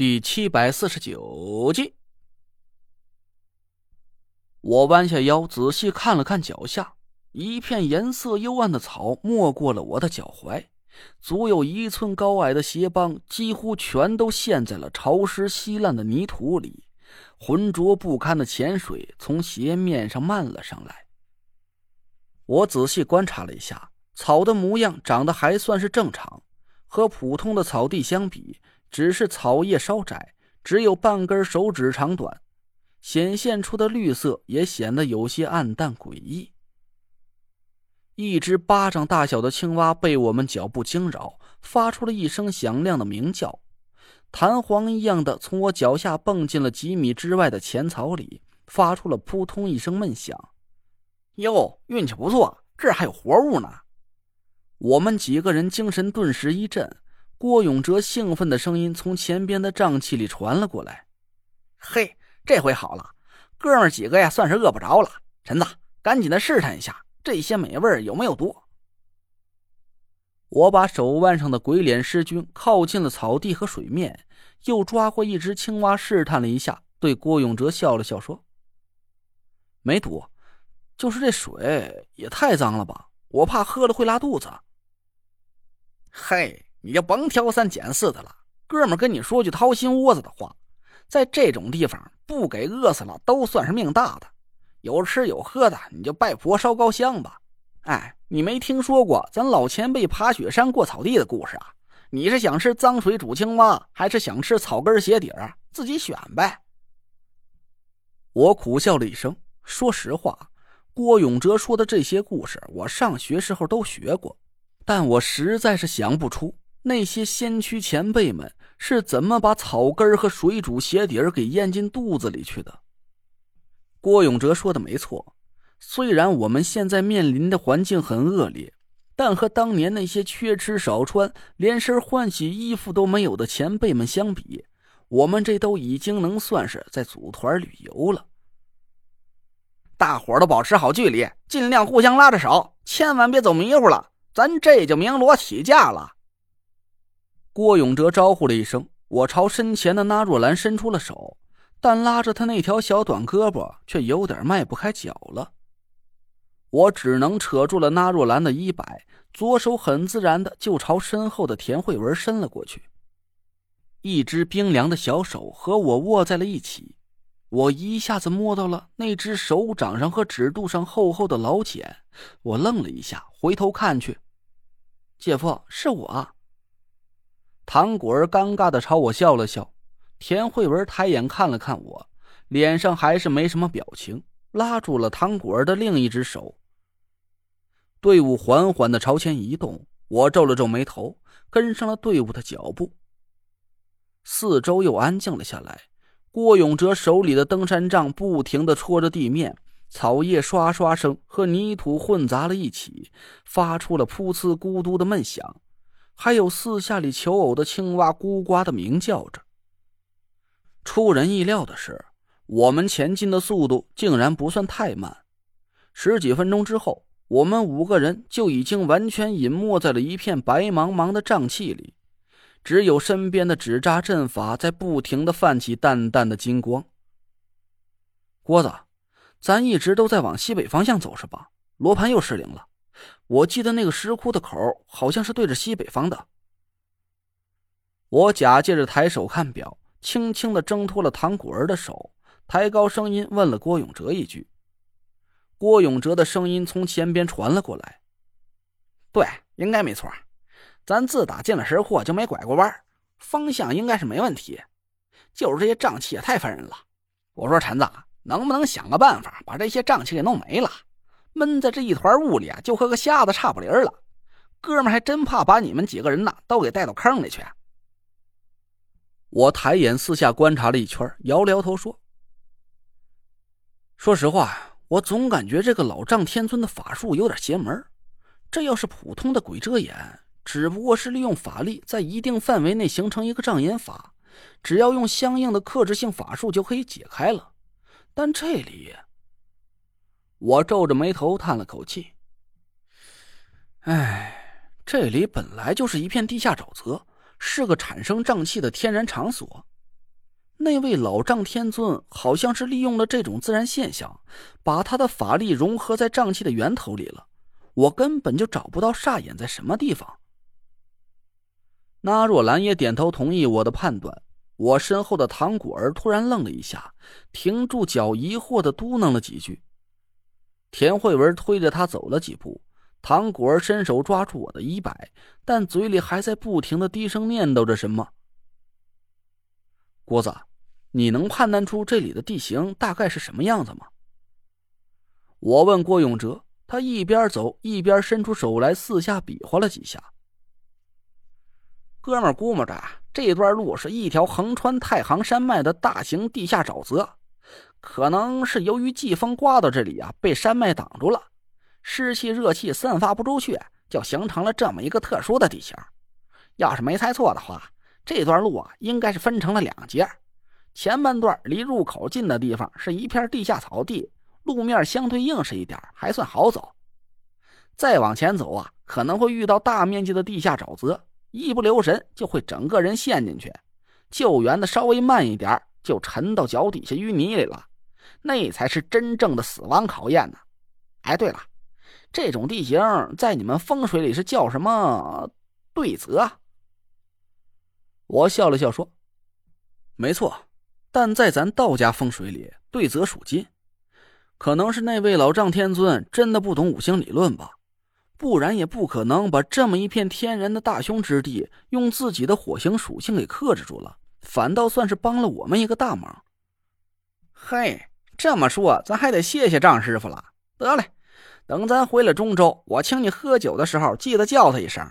第七百四十九集，我弯下腰，仔细看了看脚下，一片颜色幽暗的草没过了我的脚踝，足有一寸高矮的鞋帮几乎全都陷在了潮湿稀烂的泥土里，浑浊不堪的浅水从鞋面上漫了上来。我仔细观察了一下，草的模样长得还算是正常，和普通的草地相比。只是草叶稍窄，只有半根手指长短，显现出的绿色也显得有些暗淡诡异。一只巴掌大小的青蛙被我们脚步惊扰，发出了一声响亮的鸣叫，弹簧一样的从我脚下蹦进了几米之外的浅草里，发出了扑通一声闷响。哟，运气不错，这还有活物呢！我们几个人精神顿时一振。郭永哲兴奋的声音从前边的瘴气里传了过来：“嘿，这回好了，哥们几个呀，算是饿不着了。陈子，赶紧的试探一下，这些美味有没有毒？”我把手腕上的鬼脸尸菌靠近了草地和水面，又抓过一只青蛙试探了一下，对郭永哲笑了笑说：“没毒，就是这水也太脏了吧，我怕喝了会拉肚子。”嘿。你就甭挑三拣四的了，哥们跟你说句掏心窝子的话，在这种地方不给饿死了都算是命大的，有吃有喝的，你就拜佛烧高香吧。哎，你没听说过咱老前辈爬雪山过草地的故事啊？你是想吃脏水煮青蛙，还是想吃草根鞋底儿？自己选呗。我苦笑了一声，说实话，郭永哲说的这些故事，我上学时候都学过，但我实在是想不出。那些先驱前辈们是怎么把草根和水煮鞋底儿给咽进肚子里去的？郭永哲说的没错，虽然我们现在面临的环境很恶劣，但和当年那些缺吃少穿、连身换洗衣服都没有的前辈们相比，我们这都已经能算是在组团旅游了。大伙儿都保持好距离，尽量互相拉着手，千万别走迷糊了。咱这就鸣锣起驾了。郭永哲招呼了一声，我朝身前的纳若兰伸出了手，但拉着他那条小短胳膊却有点迈不开脚了。我只能扯住了纳若兰的衣摆，左手很自然的就朝身后的田慧文伸了过去。一只冰凉的小手和我握在了一起，我一下子摸到了那只手掌上和指肚上厚厚的老茧，我愣了一下，回头看去，姐夫是我。唐果儿尴尬的朝我笑了笑，田慧文抬眼看了看我，脸上还是没什么表情，拉住了唐果儿的另一只手。队伍缓缓的朝前移动，我皱了皱眉头，跟上了队伍的脚步。四周又安静了下来，郭永哲手里的登山杖不停的戳着地面，草叶刷刷声和泥土混杂了一起，发出了噗呲咕嘟的闷响。还有四下里求偶的青蛙咕呱的鸣叫着。出人意料的是，我们前进的速度竟然不算太慢。十几分钟之后，我们五个人就已经完全隐没在了一片白茫茫的瘴气里，只有身边的纸扎阵法在不停的泛起淡淡的金光。郭子，咱一直都在往西北方向走是吧？罗盘又失灵了。我记得那个石窟的口好像是对着西北方的。我假借着抬手看表，轻轻的挣脱了唐果儿的手，抬高声音问了郭永哲一句。郭永哲的声音从前边传了过来：“对，应该没错。咱自打进了石窟就没拐过弯，方向应该是没问题。就是这些瘴气也太烦人了。我说陈子，能不能想个办法把这些瘴气给弄没了？”闷在这一团雾里啊，就和个瞎子差不离儿了。哥们还真怕把你们几个人呐都给带到坑里去。我抬眼四下观察了一圈，摇了摇头说：“说实话，我总感觉这个老丈天尊的法术有点邪门。这要是普通的鬼遮眼，只不过是利用法力在一定范围内形成一个障眼法，只要用相应的克制性法术就可以解开了。但这里……”我皱着眉头叹了口气：“哎，这里本来就是一片地下沼泽，是个产生瘴气的天然场所。那位老丈天尊好像是利用了这种自然现象，把他的法力融合在瘴气的源头里了。我根本就找不到煞眼在什么地方。那若兰也点头同意我的判断。我身后的唐果儿突然愣了一下，停住脚，疑惑的嘟囔了几句。田慧文推着他走了几步，唐果儿伸手抓住我的衣摆，但嘴里还在不停的低声念叨着什么。郭子，你能判断出这里的地形大概是什么样子吗？我问郭永哲，他一边走一边伸出手来，四下比划了几下。哥们估摸着，这段路是一条横穿太行山脉的大型地下沼泽，可能是由于季风刮到这里啊，被山脉挡住了，湿气热气散发不出去，就形成了这么一个特殊的地形。要是没猜错的话，这段路啊，应该是分成了两截，前半段离入口近的地方是一片地下草地，路面相对硬实一点，还算好走。再往前走啊，可能会遇到大面积的地下沼泽。一不留神就会整个人陷进去，救援的稍微慢一点就沉到脚底下淤泥里了，那才是真正的死亡考验呢。哎，对了，这种地形在你们风水里是叫什么对泽？我笑了笑说：“没错，但在咱道家风水里，对泽属金，可能是那位老丈天尊真的不懂五行理论吧。”不然也不可能把这么一片天然的大凶之地用自己的火星属性给克制住了，反倒算是帮了我们一个大忙。嘿，这么说咱还得谢谢张师傅了。得嘞，等咱回了中州，我请你喝酒的时候记得叫他一声。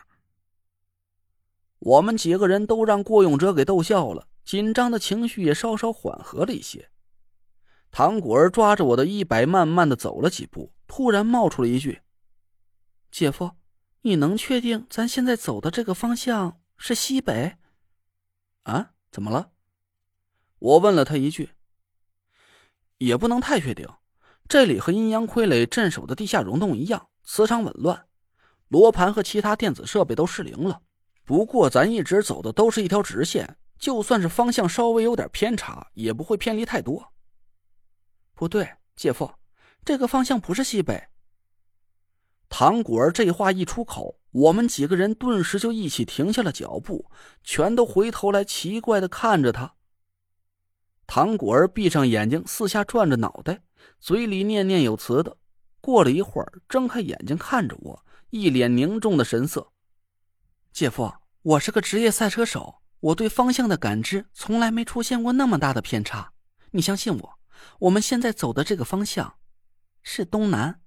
我们几个人都让郭永哲给逗笑了，紧张的情绪也稍稍缓和了一些。唐果儿抓着我的衣摆，慢慢的走了几步，突然冒出了一句。姐夫，你能确定咱现在走的这个方向是西北？啊？怎么了？我问了他一句。也不能太确定，这里和阴阳傀儡镇守的地下溶洞一样，磁场紊乱，罗盘和其他电子设备都失灵了。不过咱一直走的都是一条直线，就算是方向稍微有点偏差，也不会偏离太多。不对，姐夫，这个方向不是西北。唐果儿这话一出口，我们几个人顿时就一起停下了脚步，全都回头来奇怪的看着他。唐果儿闭上眼睛，四下转着脑袋，嘴里念念有词的。过了一会儿，睁开眼睛看着我，一脸凝重的神色。姐夫，我是个职业赛车手，我对方向的感知从来没出现过那么大的偏差。你相信我，我们现在走的这个方向，是东南。